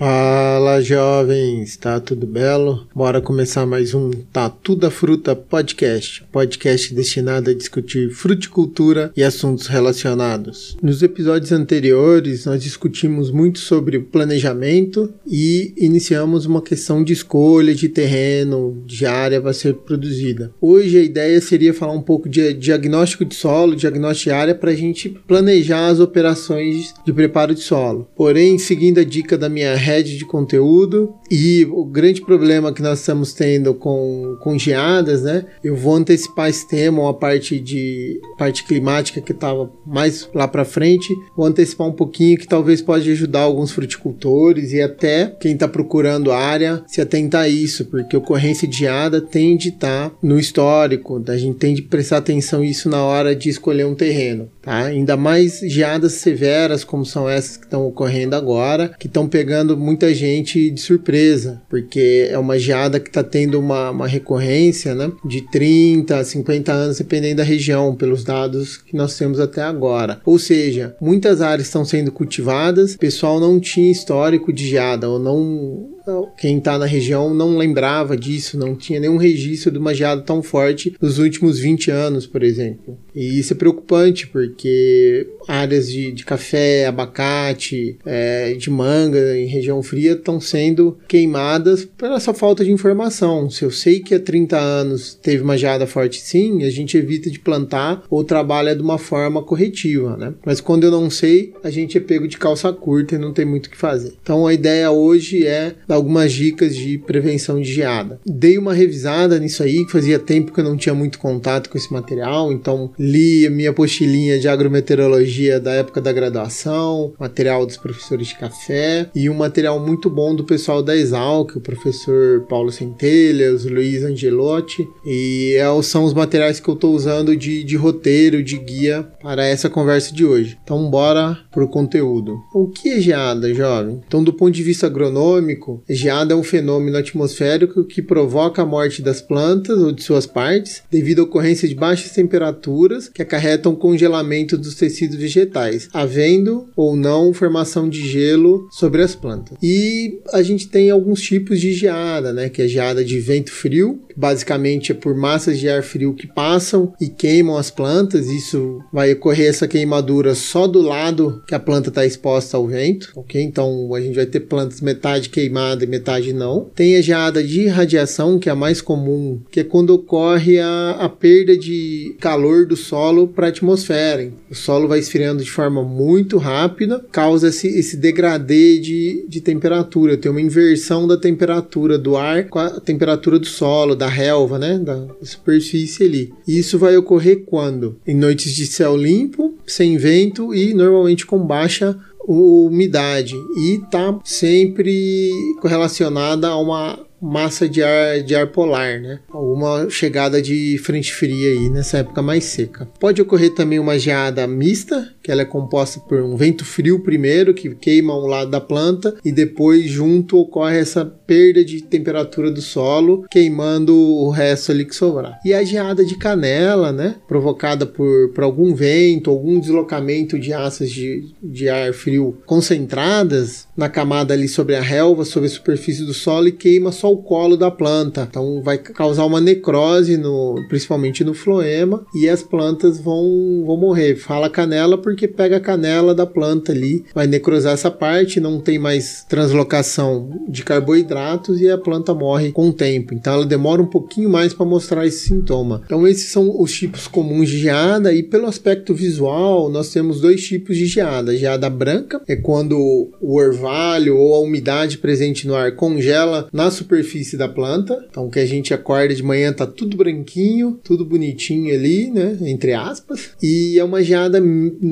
Fala jovens, tá tudo belo? Bora começar mais um Tatu da Fruta Podcast, podcast destinado a discutir fruticultura e assuntos relacionados. Nos episódios anteriores, nós discutimos muito sobre planejamento e iniciamos uma questão de escolha de terreno, de área vai ser produzida. Hoje a ideia seria falar um pouco de diagnóstico de solo, diagnóstico de área para a gente planejar as operações de preparo de solo. Porém, seguindo a dica da minha head de conteúdo e o grande problema que nós estamos tendo com, com geadas, né? Eu vou antecipar esse tema, a parte de parte climática que estava mais lá para frente, vou antecipar um pouquinho que talvez pode ajudar alguns fruticultores e até quem está procurando área se atentar a isso, porque ocorrência de geada tende a estar tá no histórico, a gente tem de prestar atenção isso na hora de escolher um terreno, tá? Ainda mais geadas severas como são essas que estão ocorrendo agora, que estão pegando muita gente de surpresa, porque é uma geada que está tendo uma, uma recorrência né, de 30 a 50 anos, dependendo da região, pelos dados que nós temos até agora. Ou seja, muitas áreas estão sendo cultivadas, o pessoal não tinha histórico de geada, ou não quem está na região não lembrava disso, não tinha nenhum registro de uma geada tão forte nos últimos 20 anos, por exemplo. E isso é preocupante porque áreas de, de café, abacate, é, de manga em região fria estão sendo queimadas pela essa falta de informação. Se eu sei que há 30 anos teve uma geada forte sim, a gente evita de plantar ou trabalha de uma forma corretiva, né? Mas quando eu não sei, a gente é pego de calça curta e não tem muito o que fazer. Então a ideia hoje é dar algumas dicas de prevenção de geada. Dei uma revisada nisso aí, que fazia tempo que eu não tinha muito contato com esse material, então li minha apostilinha de agrometeorologia da época da graduação, material dos professores de café e um material muito bom do pessoal da Exalc, o professor Paulo Centelhas, Luiz Angelotti, e é são os materiais que eu estou usando de, de roteiro, de guia para essa conversa de hoje. Então, bora pro conteúdo. O que é geada, jovem? Então, do ponto de vista agronômico, geada é um fenômeno atmosférico que provoca a morte das plantas ou de suas partes devido à ocorrência de baixas temperaturas que acarretam congelamento dos tecidos vegetais, havendo ou não formação de gelo sobre as plantas. E a gente tem alguns tipos de geada, né, que é geada de vento frio, basicamente é por massas de ar frio que passam e queimam as plantas. Isso vai ocorrer essa queimadura só do lado que a planta está exposta ao vento, ok? Então a gente vai ter plantas metade queimada e metade não. Tem a geada de radiação, que é a mais comum, que é quando ocorre a, a perda de calor do solo para a atmosfera. O solo vai esfriando de forma muito rápida, causa esse, esse degradê de, de temperatura. Tem uma inversão da temperatura do ar com a temperatura do solo, da relva, né? Da superfície ali. E isso vai ocorrer quando? Em noites de céu limpo, sem vento e normalmente com baixa umidade e está sempre correlacionada a uma massa de ar, de ar polar, né? Alguma chegada de frente fria aí nessa época mais seca. Pode ocorrer também uma geada mista, que ela é composta por um vento frio primeiro, que queima um lado da planta, e depois junto ocorre essa perda de temperatura do solo, queimando o resto ali que sobrar. E a geada de canela, né? Provocada por, por algum vento, algum deslocamento de assas de, de ar frio concentradas na camada ali sobre a relva, sobre a superfície do solo e queima só o colo da planta. Então vai causar uma necrose, no, principalmente no floema, e as plantas vão, vão morrer. Fala canela porque pega a canela da planta ali, vai necrosar essa parte, não tem mais translocação de carboidratos e a planta morre com o tempo. Então ela demora um pouquinho mais para mostrar esse sintoma. Então esses são os tipos comuns de geada e pelo aspecto visual nós temos dois tipos de geada. Geada branca é quando o orvalho ou a umidade presente no ar congela na superfície da planta. Então, que a gente acorda de manhã tá tudo branquinho, tudo bonitinho ali, né? Entre aspas. E é uma geada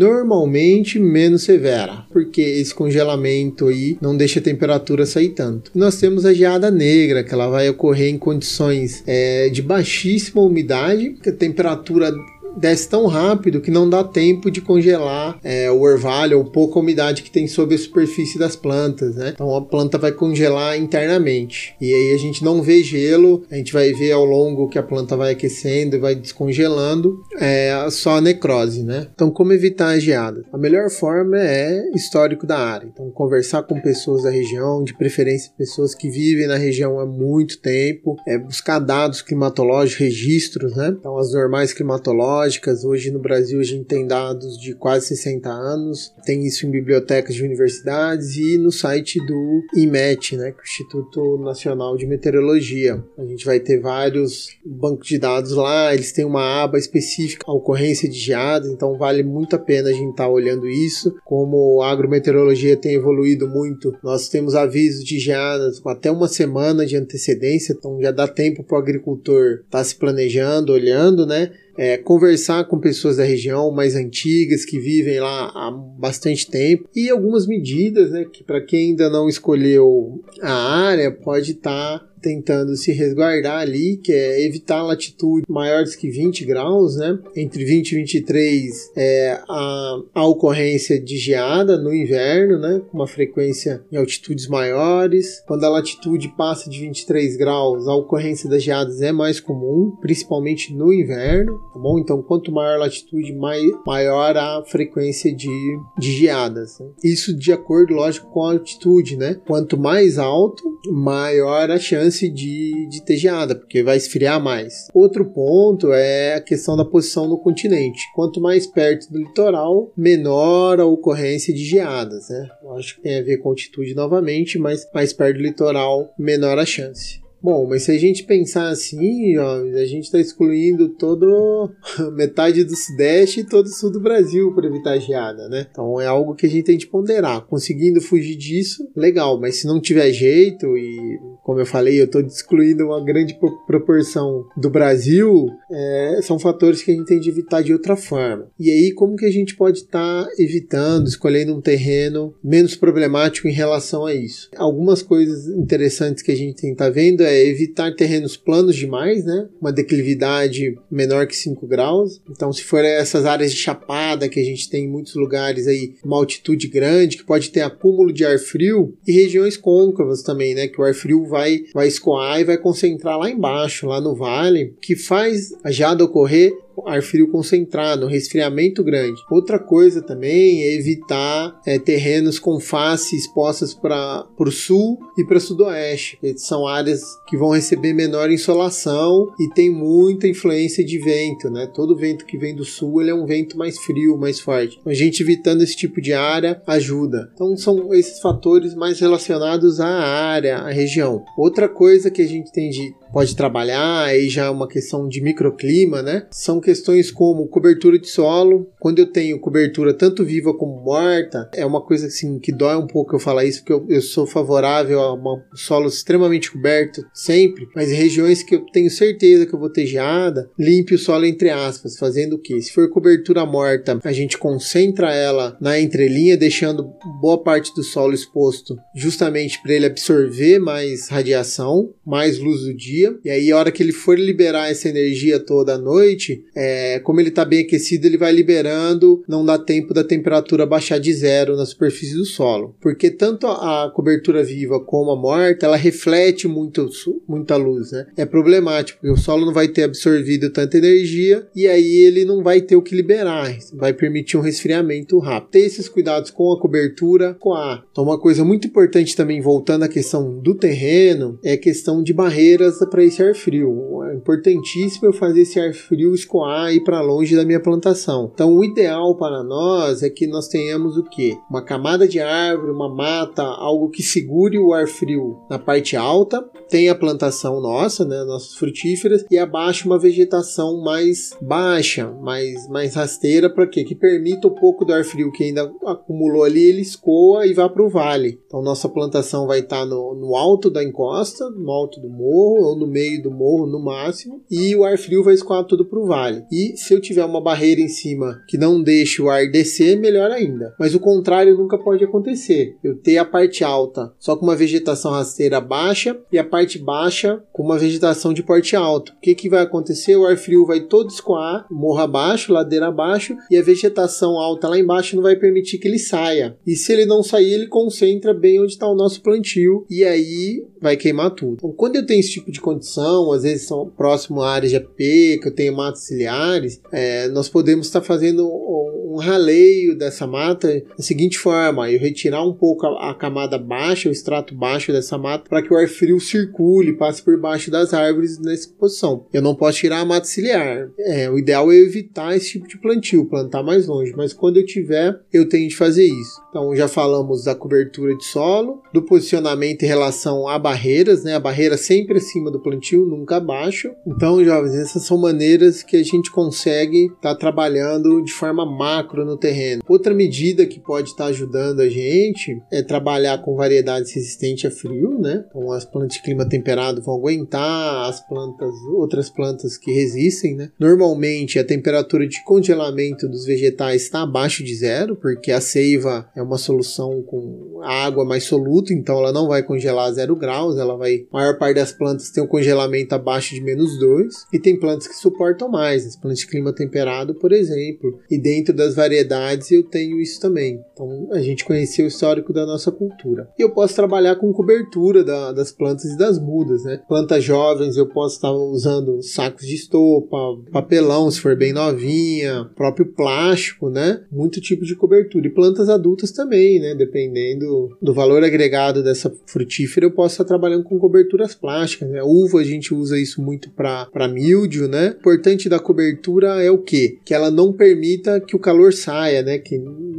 normalmente menos severa, porque esse congelamento aí não deixa a temperatura sair tanto. nós temos a geada negra, que ela vai ocorrer em condições é, de baixíssima umidade, temperatura desce tão rápido que não dá tempo de congelar é, o orvalho ou pouca umidade que tem sobre a superfície das plantas, né? Então a planta vai congelar internamente. E aí a gente não vê gelo, a gente vai ver ao longo que a planta vai aquecendo e vai descongelando, é só a necrose, né? Então como evitar a geada? A melhor forma é histórico da área. Então conversar com pessoas da região, de preferência pessoas que vivem na região há muito tempo, é buscar dados climatológicos, registros, né? Então as normais climatológicas, hoje no Brasil a gente tem dados de quase 60 anos, tem isso em bibliotecas de universidades e no site do IMET, né, é Instituto Nacional de Meteorologia. A gente vai ter vários bancos de dados lá, eles têm uma aba específica à ocorrência de geadas, então vale muito a pena a gente estar tá olhando isso. Como a agrometeorologia tem evoluído muito, nós temos avisos de geadas com até uma semana de antecedência, então já dá tempo para o agricultor estar tá se planejando, olhando, né? É, conversar com pessoas da região mais antigas que vivem lá há bastante tempo e algumas medidas, né, que para quem ainda não escolheu a área pode estar tá tentando se resguardar ali, que é evitar latitude maiores que 20 graus, né? Entre 20 e 23 é a, a ocorrência de geada no inverno, né? Com uma frequência em altitudes maiores. Quando a latitude passa de 23 graus, a ocorrência das geadas é mais comum, principalmente no inverno, tá bom? Então, quanto maior a latitude, mai, maior a frequência de, de geadas. Né? Isso de acordo, lógico, com a altitude, né? Quanto mais alto, maior a chance chance de, de ter geada, porque vai esfriar mais. Outro ponto é a questão da posição no continente. Quanto mais perto do litoral, menor a ocorrência de geadas, né? Eu acho que tem a ver com altitude novamente, mas mais perto do litoral, menor a chance. Bom, mas se a gente pensar assim, ó, a gente está excluindo todo metade do sudeste e todo o sul do Brasil para evitar geada, né? Então é algo que a gente tem de ponderar. Conseguindo fugir disso, legal, mas se não tiver jeito e como eu falei, eu estou excluindo uma grande proporção do Brasil, é, são fatores que a gente tem de evitar de outra forma. E aí, como que a gente pode estar tá evitando, escolhendo um terreno menos problemático em relação a isso? Algumas coisas interessantes que a gente tem tá vendo é evitar terrenos planos demais, né? Uma declividade menor que 5 graus. Então, se for essas áreas de chapada que a gente tem em muitos lugares aí, uma altitude grande, que pode ter acúmulo de ar frio, e regiões côncavas também, né? Que o ar frio vai, vai escoar e vai concentrar lá embaixo, lá no vale, que faz a geada ocorrer ar frio concentrado, resfriamento grande. Outra coisa também é evitar é, terrenos com face expostas para o sul e para o sudoeste. São áreas que vão receber menor insolação e tem muita influência de vento, né? Todo vento que vem do sul ele é um vento mais frio, mais forte. A gente evitando esse tipo de área ajuda. Então são esses fatores mais relacionados à área, à região. Outra coisa que a gente tem de pode trabalhar, aí já é uma questão de microclima, né? São questões como cobertura de solo. Quando eu tenho cobertura tanto viva como morta, é uma coisa assim que dói um pouco eu falar isso, porque eu, eu sou favorável a um solo extremamente coberto sempre, mas regiões que eu tenho certeza que eu vou ter geada, limpe o solo entre aspas, fazendo o que? Se for cobertura morta, a gente concentra ela na entrelinha, deixando boa parte do solo exposto, justamente para ele absorver mais radiação, mais luz do dia dia, e aí a hora que ele for liberar essa energia toda à noite, é, como ele está bem aquecido, ele vai liberando, não dá tempo da temperatura baixar de zero na superfície do solo. Porque tanto a cobertura viva como a morta, ela reflete muito, muita luz, né? É problemático, porque o solo não vai ter absorvido tanta energia e aí ele não vai ter o que liberar, vai permitir um resfriamento rápido. Ter esses cuidados com a cobertura, com a. Então, uma coisa muito importante também, voltando à questão do terreno, é a questão de barreiras para esse ar frio. É importantíssimo eu fazer esse ar frio escoar ir para longe da minha plantação. Então, o ideal para nós é que nós tenhamos o que? Uma camada de árvore, uma mata, algo que segure o ar frio na parte alta. Tem a plantação nossa, né, nossas frutíferas, e abaixo uma vegetação mais baixa, mais, mais rasteira, para quê? Que permita um pouco do ar frio que ainda acumulou ali, ele escoa e vá para o vale. Então, nossa plantação vai estar tá no, no alto da encosta, no alto do morro, ou no meio do morro no máximo, e o ar frio vai escoar tudo para o vale. Vale. E se eu tiver uma barreira em cima que não deixe o ar descer, melhor ainda. Mas o contrário nunca pode acontecer. Eu ter a parte alta só com uma vegetação rasteira baixa e a parte baixa com uma vegetação de porte alto. O que, que vai acontecer? O ar frio vai todo escoar, morro abaixo, ladeira abaixo, e a vegetação alta lá embaixo não vai permitir que ele saia. E se ele não sair, ele concentra bem onde está o nosso plantio e aí vai queimar tudo. Então, quando eu tenho esse tipo de condição, às vezes são próximo a áreas de AP, que eu tenho matos ciliares, é, nós podemos estar fazendo um raleio dessa mata da seguinte forma: eu retirar um pouco a, a camada baixa, o extrato baixo dessa mata, para que o ar frio circule, passe por baixo das árvores nessa posição. Eu não posso tirar a mata ciliar. É, o ideal é evitar esse tipo de plantio, plantar mais longe, mas quando eu tiver, eu tenho de fazer isso. Então já falamos da cobertura de solo, do posicionamento em relação a barreiras, né? A barreira sempre acima do plantio, nunca abaixo. Então, jovens, essas são maneiras que a gente consegue estar tá trabalhando de forma macro no terreno. Outra medida que pode estar tá ajudando a gente é trabalhar com variedades resistentes a frio, né? Então, as plantas de clima temperado vão aguentar as plantas, outras plantas que resistem, né? Normalmente, a temperatura de congelamento dos vegetais está abaixo de zero, porque a seiva é uma solução com água mais soluta, então ela não vai congelar a zero graus, ela vai. A maior parte das plantas tem um congelamento abaixo de menos 2, e tem plantas que suportam mais, as plantas de clima temperado, por exemplo. E dentro das variedades eu tenho isso também. Então a gente conheceu o histórico da nossa cultura. E eu posso trabalhar com cobertura da, das plantas e das mudas, né? Plantas jovens eu posso estar usando sacos de estopa, papelão se for bem novinha, próprio plástico, né? Muito tipo de cobertura. E plantas adultas também, né? Dependendo do valor agregado dessa frutífera, eu posso estar trabalhando com coberturas plásticas. Né? Uva a gente usa isso muito para mildio, né? O importante da cobertura é o quê? Que ela não permita que o calor saia, né? Que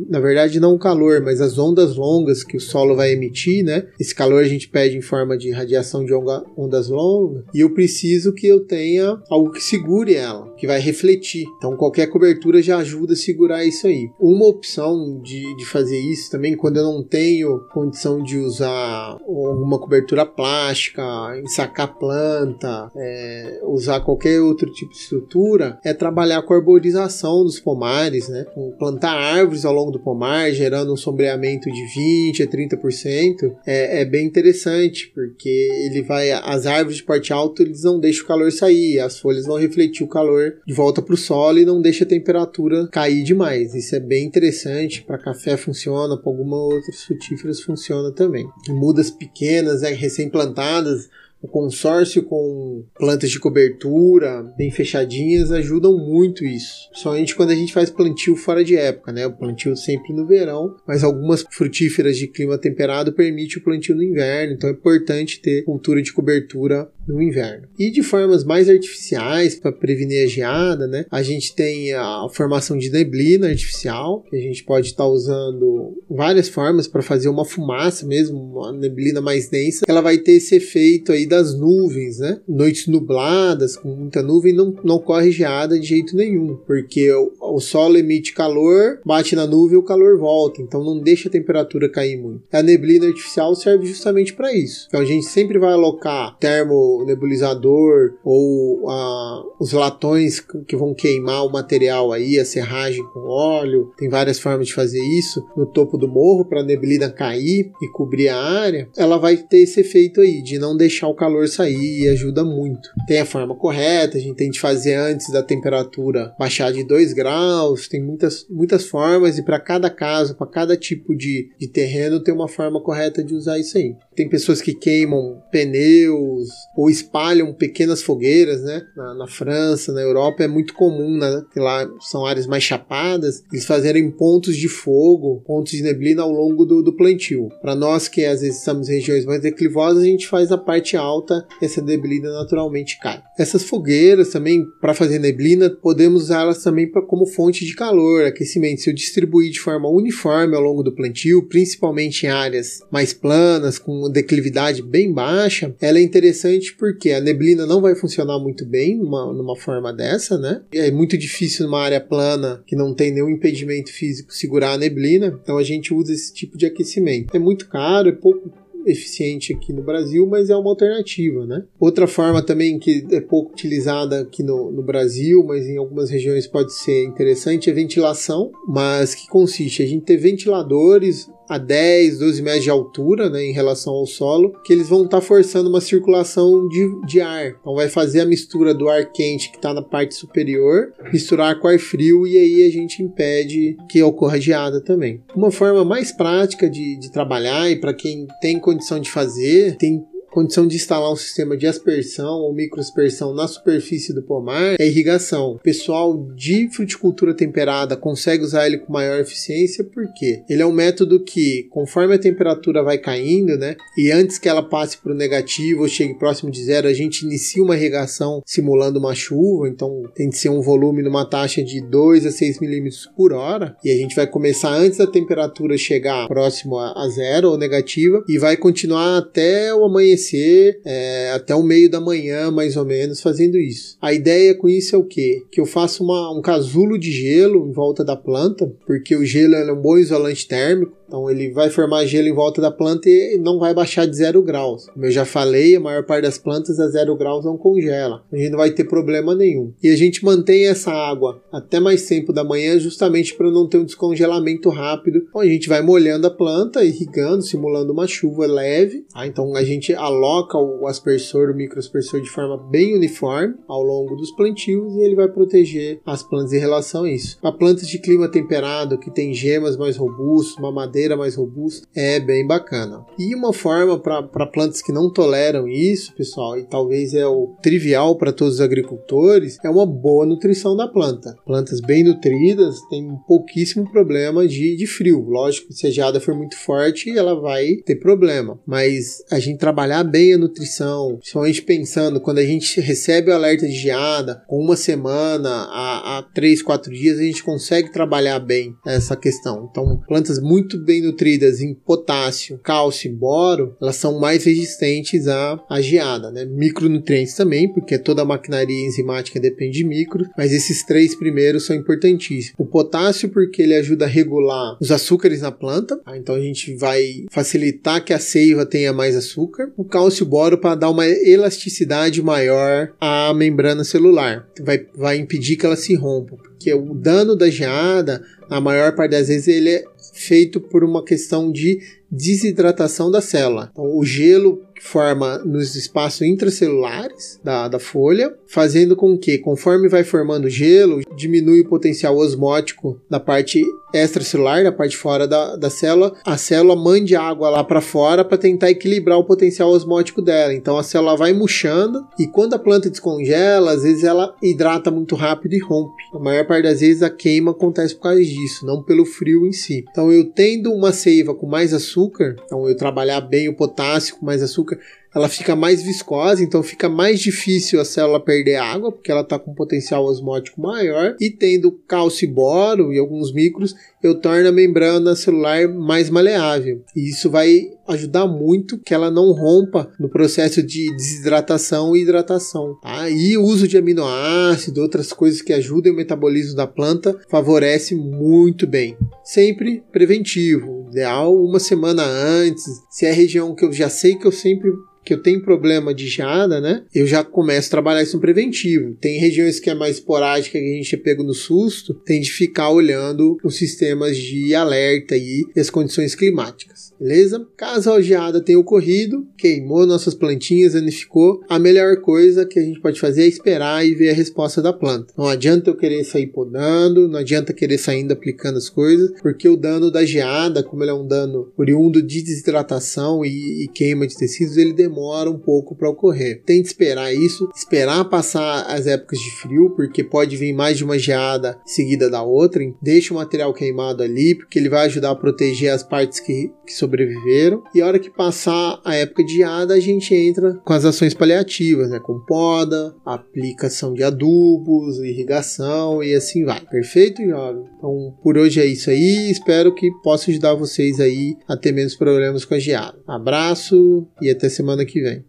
na verdade não o calor, mas as ondas longas que o solo vai emitir, né? Esse calor a gente pede em forma de radiação de ondas longas e eu preciso que eu tenha algo que segure ela, que vai refletir. Então qualquer cobertura já ajuda a segurar isso aí. Uma opção de, de fazer isso também quando eu não tenho condição de usar alguma cobertura plástica, ensacar planta, é, usar qualquer outro tipo de estrutura, é trabalhar com a arborização dos pomares, né? Plantar árvores ao longo do pomar, gerando um sombreamento de 20 a 30%, é, é bem interessante, porque ele vai. As árvores de porte alto eles não deixam o calor sair, as folhas vão refletir o calor de volta para o solo e não deixa a temperatura cair demais. Isso é bem interessante. Para café funciona, para algumas outras frutíferas funciona também. mudas pequenas, né, recém-plantadas, o consórcio com plantas de cobertura bem fechadinhas ajudam muito isso. Somente quando a gente faz plantio fora de época, né? O plantio sempre no verão, mas algumas frutíferas de clima temperado permite o plantio no inverno, então é importante ter cultura de cobertura no inverno. E de formas mais artificiais para prevenir a geada, né? A gente tem a formação de neblina artificial, que a gente pode estar tá usando várias formas para fazer uma fumaça mesmo, uma neblina mais densa. Ela vai ter esse efeito aí das nuvens, né? Noites nubladas, com muita nuvem, não, não ocorre geada de jeito nenhum, porque o, o solo emite calor, bate na nuvem e o calor volta, então não deixa a temperatura cair muito. A neblina artificial serve justamente para isso. Então a gente sempre vai alocar termo o nebulizador ou a, os latões que vão queimar o material aí, a serragem com óleo. Tem várias formas de fazer isso no topo do morro para a neblina cair e cobrir a área. Ela vai ter esse efeito aí de não deixar o calor sair e ajuda muito. Tem a forma correta, a gente tem de fazer antes da temperatura baixar de 2 graus. Tem muitas, muitas formas e para cada caso, para cada tipo de, de terreno, tem uma forma correta de usar isso aí. Tem pessoas que queimam pneus ou espalham pequenas fogueiras, né? Na, na França, na Europa é muito comum, né? Que lá são áreas mais chapadas, eles fazerem pontos de fogo, pontos de neblina ao longo do, do plantio. Para nós que às vezes estamos em regiões mais declivosas, a gente faz a parte alta, essa neblina naturalmente cai. Essas fogueiras também, para fazer neblina, podemos usá-las também pra, como fonte de calor, aquecimento. Se eu distribuir de forma uniforme ao longo do plantio, principalmente em áreas mais planas, com declividade bem baixa, ela é interessante porque a neblina não vai funcionar muito bem numa, numa forma dessa, né? É muito difícil numa área plana que não tem nenhum impedimento físico segurar a neblina, então a gente usa esse tipo de aquecimento. É muito caro, é pouco eficiente aqui no Brasil, mas é uma alternativa, né? Outra forma também que é pouco utilizada aqui no, no Brasil, mas em algumas regiões pode ser interessante, é ventilação, mas que consiste a gente ter ventiladores a 10, 12 metros de altura né, em relação ao solo, que eles vão estar tá forçando uma circulação de, de ar. Então vai fazer a mistura do ar quente que está na parte superior, misturar com ar frio e aí a gente impede que ocorra geada também. Uma forma mais prática de, de trabalhar e para quem tem condição de fazer, tem condição de instalar um sistema de aspersão ou microaspersão na superfície do pomar é irrigação. O pessoal de fruticultura temperada consegue usar ele com maior eficiência porque ele é um método que, conforme a temperatura vai caindo, né, e antes que ela passe para o negativo ou chegue próximo de zero, a gente inicia uma irrigação simulando uma chuva, então tem que ser um volume numa taxa de 2 a 6 milímetros por hora, e a gente vai começar antes da temperatura chegar próximo a zero ou negativa e vai continuar até o amanhecer amanhecer é, até o meio da manhã, mais ou menos, fazendo isso. A ideia com isso é o quê? Que eu faça uma, um casulo de gelo em volta da planta, porque o gelo é um bom isolante térmico, então ele vai formar gelo em volta da planta e não vai baixar de zero graus. Como eu já falei, a maior parte das plantas a zero graus não congela. A gente não vai ter problema nenhum. E a gente mantém essa água até mais tempo da manhã justamente para não ter um descongelamento rápido. Então a gente vai molhando a planta, irrigando, simulando uma chuva leve. Ah, então a gente aloca o aspersor, o microaspersor de forma bem uniforme ao longo dos plantios e ele vai proteger as plantas em relação a isso. Para plantas de clima temperado que tem gemas mais robustas, uma madeira madeira mais robusta, é bem bacana. E uma forma para plantas que não toleram isso, pessoal, e talvez é o trivial para todos os agricultores, é uma boa nutrição da planta. Plantas bem nutridas têm pouquíssimo problema de, de frio. Lógico, se a geada for muito forte, ela vai ter problema. Mas a gente trabalhar bem a nutrição, principalmente pensando quando a gente recebe o alerta de geada, com uma semana a, a três, quatro dias, a gente consegue trabalhar bem essa questão. Então, plantas muito bem nutridas em potássio, cálcio e boro, elas são mais resistentes à, à geada, né? Micronutrientes também, porque toda a maquinaria enzimática depende de micro, mas esses três primeiros são importantíssimos. O potássio, porque ele ajuda a regular os açúcares na planta, tá? então a gente vai facilitar que a seiva tenha mais açúcar. O cálcio e boro para dar uma elasticidade maior à membrana celular, vai, vai impedir que ela se rompa, porque o dano da geada, a maior parte das vezes, ele é feito por uma questão de desidratação da célula. Então, o gelo forma nos espaços intracelulares da, da folha, fazendo com que, conforme vai formando gelo, diminui o potencial osmótico da parte extracelular, da parte fora da, da célula, a célula mande água lá para fora para tentar equilibrar o potencial osmótico dela. Então a célula vai murchando e quando a planta descongela, às vezes ela hidrata muito rápido e rompe. A maior parte das vezes a queima acontece por causa disso, não pelo frio em si. Então eu tendo uma seiva com mais açúcar, então eu trabalhar bem o potássio com mais açúcar, ela fica mais viscosa, então fica mais difícil a célula perder água, porque ela está com potencial osmótico maior, e tendo cálcio e boro e alguns micros, eu torno a membrana celular mais maleável. E isso vai ajudar muito que ela não rompa no processo de desidratação e hidratação. Tá? E o uso de aminoácidos, outras coisas que ajudam o metabolismo da planta, favorece muito bem. Sempre preventivo, ideal uma semana antes. Se é região que eu já sei que eu sempre que eu tenho problema de geada, né? Eu já começo a trabalhar isso no preventivo. Tem regiões que é mais esporádica, que a gente é pego no susto, tem de ficar olhando os sistemas de alerta e as condições climáticas, beleza? Caso a geada tenha ocorrido, queimou nossas plantinhas, danificou, a melhor coisa que a gente pode fazer é esperar e ver a resposta da planta. Não adianta eu querer sair podando, não adianta querer sair aplicando as coisas, porque o dano da geada, como ele é um dano oriundo de desidratação e, e queima de tecidos, ele demora um pouco para ocorrer. Tem que esperar isso, esperar passar as épocas de frio, porque pode vir mais de uma geada seguida da outra. Deixa o material queimado ali, porque ele vai ajudar a proteger as partes que, que sobreviveram. E a hora que passar a época de geada, a gente entra com as ações paliativas, né? Com poda, aplicação de adubos, irrigação e assim vai. Perfeito, jovem? Então, por hoje é isso aí. Espero que possa ajudar vocês aí a ter menos problemas com a geada. Abraço e até semana semana que vem.